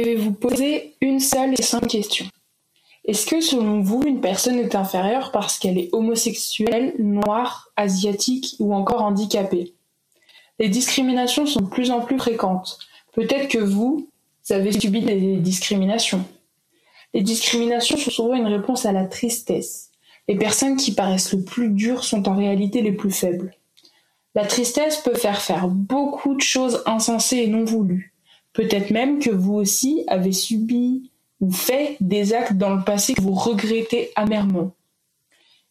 Je vais vous poser une seule et simple question. Est-ce que selon vous, une personne est inférieure parce qu'elle est homosexuelle, noire, asiatique ou encore handicapée? Les discriminations sont de plus en plus fréquentes. Peut-être que vous, avez subi des discriminations. Les discriminations sont souvent une réponse à la tristesse. Les personnes qui paraissent le plus dures sont en réalité les plus faibles. La tristesse peut faire faire beaucoup de choses insensées et non voulues. Peut-être même que vous aussi avez subi ou fait des actes dans le passé que vous regrettez amèrement.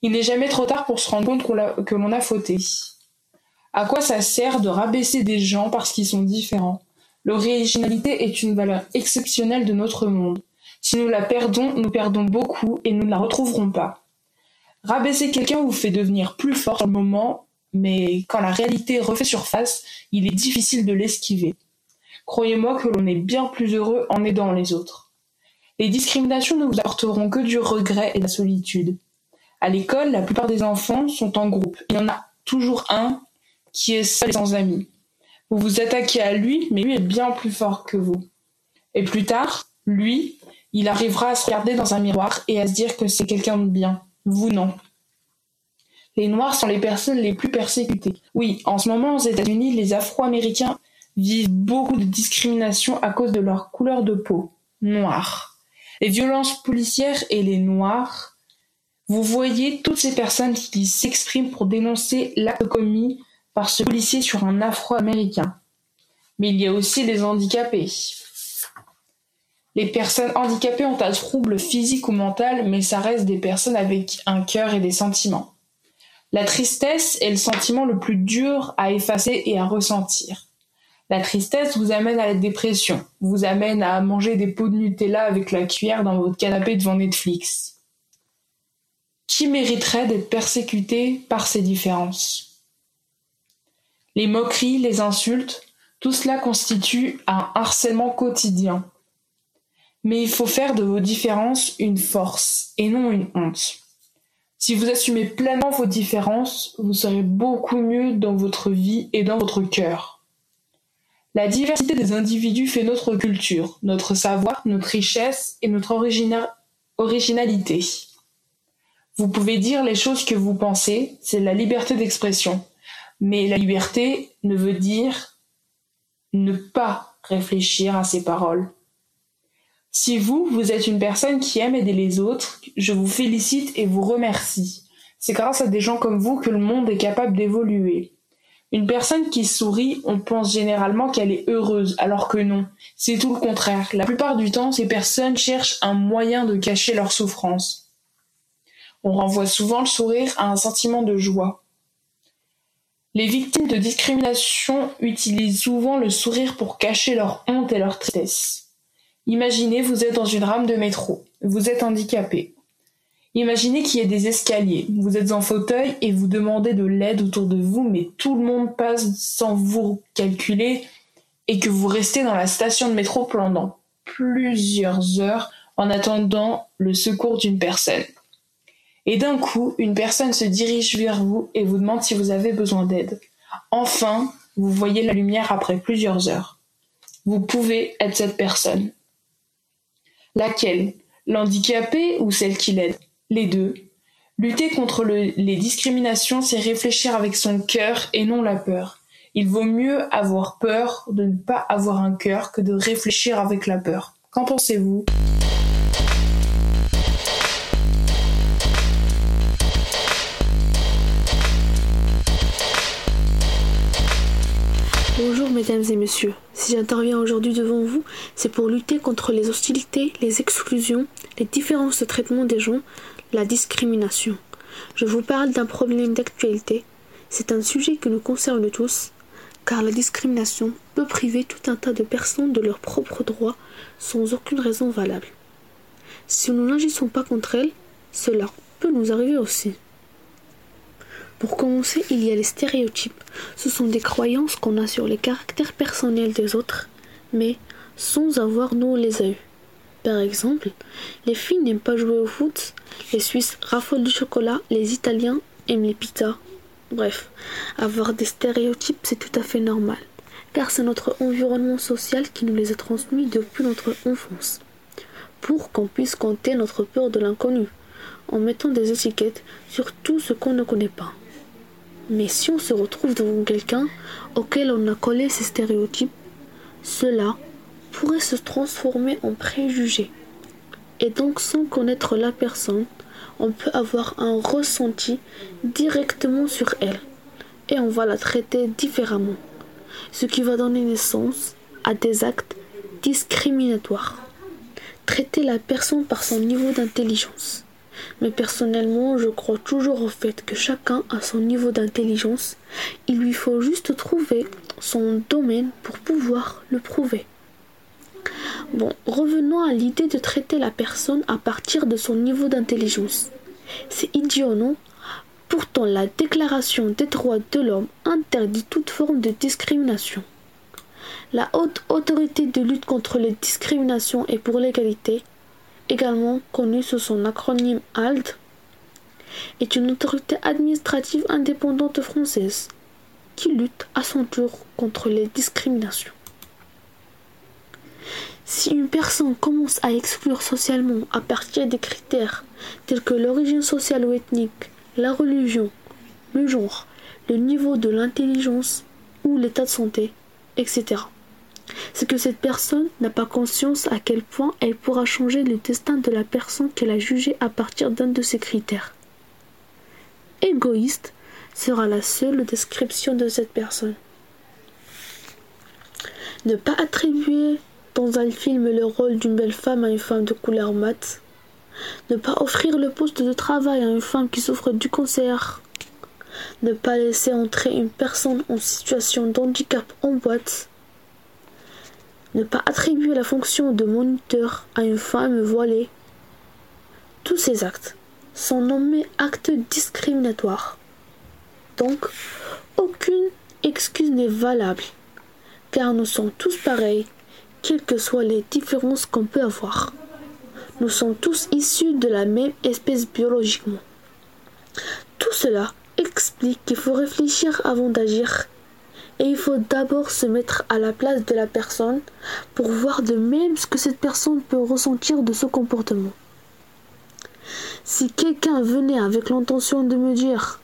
Il n'est jamais trop tard pour se rendre compte que l'on a fauté. À quoi ça sert de rabaisser des gens parce qu'ils sont différents? L'originalité est une valeur exceptionnelle de notre monde. Si nous la perdons, nous perdons beaucoup et nous ne la retrouverons pas. Rabaisser quelqu'un vous fait devenir plus fort sur le moment, mais quand la réalité refait surface, il est difficile de l'esquiver. Croyez-moi que l'on est bien plus heureux en aidant les autres. Les discriminations ne vous apporteront que du regret et de la solitude. À l'école, la plupart des enfants sont en groupe. Il y en a toujours un qui est seul et sans amis. Vous vous attaquez à lui, mais lui est bien plus fort que vous. Et plus tard, lui, il arrivera à se regarder dans un miroir et à se dire que c'est quelqu'un de bien. Vous non. Les Noirs sont les personnes les plus persécutées. Oui, en ce moment aux États-Unis, les Afro-Américains vivent beaucoup de discrimination à cause de leur couleur de peau, noire. Les violences policières et les Noirs. Vous voyez toutes ces personnes qui s'expriment pour dénoncer l'acte commis par ce policier sur un Afro-Américain. Mais il y a aussi les handicapés. Les personnes handicapées ont un trouble physique ou mental, mais ça reste des personnes avec un cœur et des sentiments. La tristesse est le sentiment le plus dur à effacer et à ressentir. La tristesse vous amène à la dépression, vous amène à manger des pots de Nutella avec la cuillère dans votre canapé devant Netflix. Qui mériterait d'être persécuté par ces différences? Les moqueries, les insultes, tout cela constitue un harcèlement quotidien. Mais il faut faire de vos différences une force et non une honte. Si vous assumez pleinement vos différences, vous serez beaucoup mieux dans votre vie et dans votre cœur. La diversité des individus fait notre culture, notre savoir, notre richesse et notre originalité. Vous pouvez dire les choses que vous pensez, c'est la liberté d'expression. Mais la liberté ne veut dire ne pas réfléchir à ses paroles. Si vous, vous êtes une personne qui aime aider les autres, je vous félicite et vous remercie. C'est grâce à des gens comme vous que le monde est capable d'évoluer. Une personne qui sourit, on pense généralement qu'elle est heureuse, alors que non. C'est tout le contraire. La plupart du temps, ces personnes cherchent un moyen de cacher leur souffrance. On renvoie souvent le sourire à un sentiment de joie. Les victimes de discrimination utilisent souvent le sourire pour cacher leur honte et leur tristesse. Imaginez, vous êtes dans une rame de métro. Vous êtes handicapé. Imaginez qu'il y ait des escaliers. Vous êtes en fauteuil et vous demandez de l'aide autour de vous, mais tout le monde passe sans vous calculer et que vous restez dans la station de métro pendant plusieurs heures en attendant le secours d'une personne. Et d'un coup, une personne se dirige vers vous et vous demande si vous avez besoin d'aide. Enfin, vous voyez la lumière après plusieurs heures. Vous pouvez être cette personne. Laquelle? L'handicapé ou celle qui l'aide? Les deux. Lutter contre les discriminations, c'est réfléchir avec son cœur et non la peur. Il vaut mieux avoir peur de ne pas avoir un cœur que de réfléchir avec la peur. Qu'en pensez-vous? Bonjour mesdames et messieurs, si j'interviens aujourd'hui devant vous, c'est pour lutter contre les hostilités, les exclusions, les différences de traitement des gens, la discrimination. Je vous parle d'un problème d'actualité. C'est un sujet qui nous concerne tous, car la discrimination peut priver tout un tas de personnes de leurs propres droits sans aucune raison valable. Si nous n'agissons pas contre elle, cela peut nous arriver aussi. Pour commencer, il y a les stéréotypes. Ce sont des croyances qu'on a sur les caractères personnels des autres, mais sans avoir nous les a eus. Par exemple, les filles n'aiment pas jouer au foot, les Suisses raffolent du chocolat, les Italiens aiment les pizzas. Bref, avoir des stéréotypes, c'est tout à fait normal. car c'est notre environnement social qui nous les a transmis depuis notre enfance, pour qu'on puisse compter notre peur de l'inconnu, en mettant des étiquettes sur tout ce qu'on ne connaît pas. Mais si on se retrouve devant quelqu'un auquel on a collé ces stéréotypes, cela pourrait se transformer en préjugé. Et donc sans connaître la personne, on peut avoir un ressenti directement sur elle. Et on va la traiter différemment. Ce qui va donner naissance à des actes discriminatoires. Traiter la personne par son niveau d'intelligence. Mais personnellement, je crois toujours au fait que chacun a son niveau d'intelligence. Il lui faut juste trouver son domaine pour pouvoir le prouver. Bon, revenons à l'idée de traiter la personne à partir de son niveau d'intelligence. C'est idiot, non? Pourtant, la Déclaration des droits de l'homme interdit toute forme de discrimination. La haute autorité de lutte contre les discriminations et pour l'égalité également connue sous son acronyme ALD, est une autorité administrative indépendante française qui lutte à son tour contre les discriminations. Si une personne commence à exclure socialement à partir des critères tels que l'origine sociale ou ethnique, la religion, le genre, le niveau de l'intelligence ou l'état de santé, etc c'est que cette personne n'a pas conscience à quel point elle pourra changer le destin de la personne qu'elle a jugée à partir d'un de ces critères. Égoïste sera la seule description de cette personne. Ne pas attribuer dans un film le rôle d'une belle femme à une femme de couleur mat. Ne pas offrir le poste de travail à une femme qui souffre du cancer. Ne pas laisser entrer une personne en situation de handicap en boîte ne pas attribuer la fonction de moniteur à une femme voilée. Tous ces actes sont nommés actes discriminatoires. Donc, aucune excuse n'est valable, car nous sommes tous pareils, quelles que soient les différences qu'on peut avoir. Nous sommes tous issus de la même espèce biologiquement. Tout cela explique qu'il faut réfléchir avant d'agir et il faut d'abord se mettre à la place de la personne pour voir de même ce que cette personne peut ressentir de ce comportement. Si quelqu'un venait avec l'intention de me dire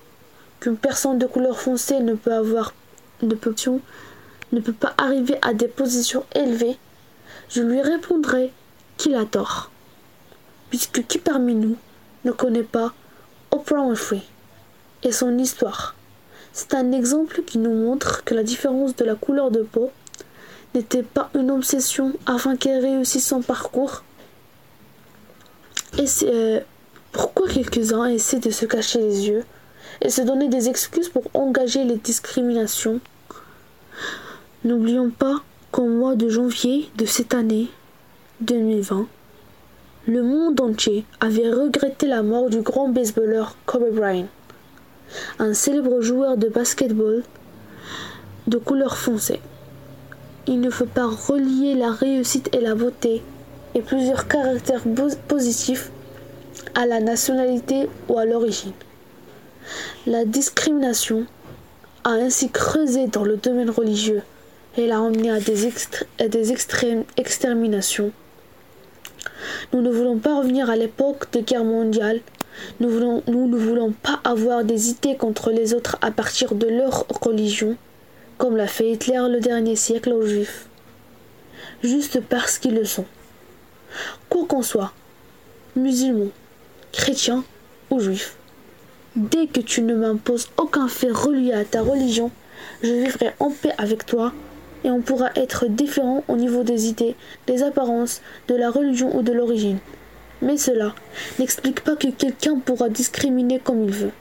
qu'une personne de couleur foncée ne peut avoir de position, ne peut pas arriver à des positions élevées, je lui répondrai qu'il a tort, puisque qui parmi nous ne connaît pas Oprah Winfrey et son histoire? C'est un exemple qui nous montre que la différence de la couleur de peau n'était pas une obsession afin qu'elle réussisse son parcours. Et c'est euh, pourquoi quelques-uns essaient de se cacher les yeux et se donner des excuses pour engager les discriminations? N'oublions pas qu'au mois de janvier de cette année 2020, le monde entier avait regretté la mort du grand baseballeur Kobe Bryant un célèbre joueur de basketball de couleur foncée. Il ne faut pas relier la réussite et la beauté et plusieurs caractères positifs à la nationalité ou à l'origine. La discrimination a ainsi creusé dans le domaine religieux et l'a emmené à des, à des extrêmes exterminations. Nous ne voulons pas revenir à l'époque des guerres mondiales nous, ne voulons pas avoir des idées contre les autres à partir de leur religion, comme l'a fait Hitler le dernier siècle aux Juifs, juste parce qu'ils le sont. Quoi qu'on soit, musulman, chrétien ou juif, dès que tu ne m'imposes aucun fait relié à ta religion, je vivrai en paix avec toi et on pourra être différent au niveau des idées, des apparences, de la religion ou de l'origine. Mais cela n'explique pas que quelqu'un pourra discriminer comme il veut.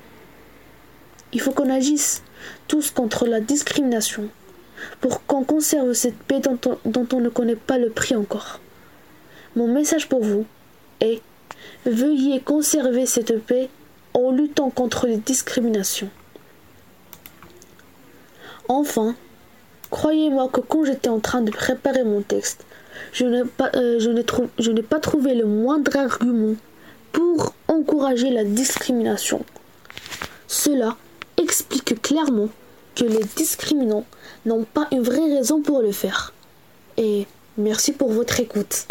Il faut qu'on agisse tous contre la discrimination pour qu'on conserve cette paix dont on, ne connaît pas le prix encore. Mon message pour vous est veuillez conserver cette paix en luttant contre les discriminations. Enfin, croyez-moi que quand j'étais en train de préparer mon texte, je n'ai pas, euh, je n'ai pas trouvé le moindre argument pour encourager la discrimination. Cela explique clairement que les discriminants n'ont pas une vraie raison pour le faire. Et merci pour votre écoute.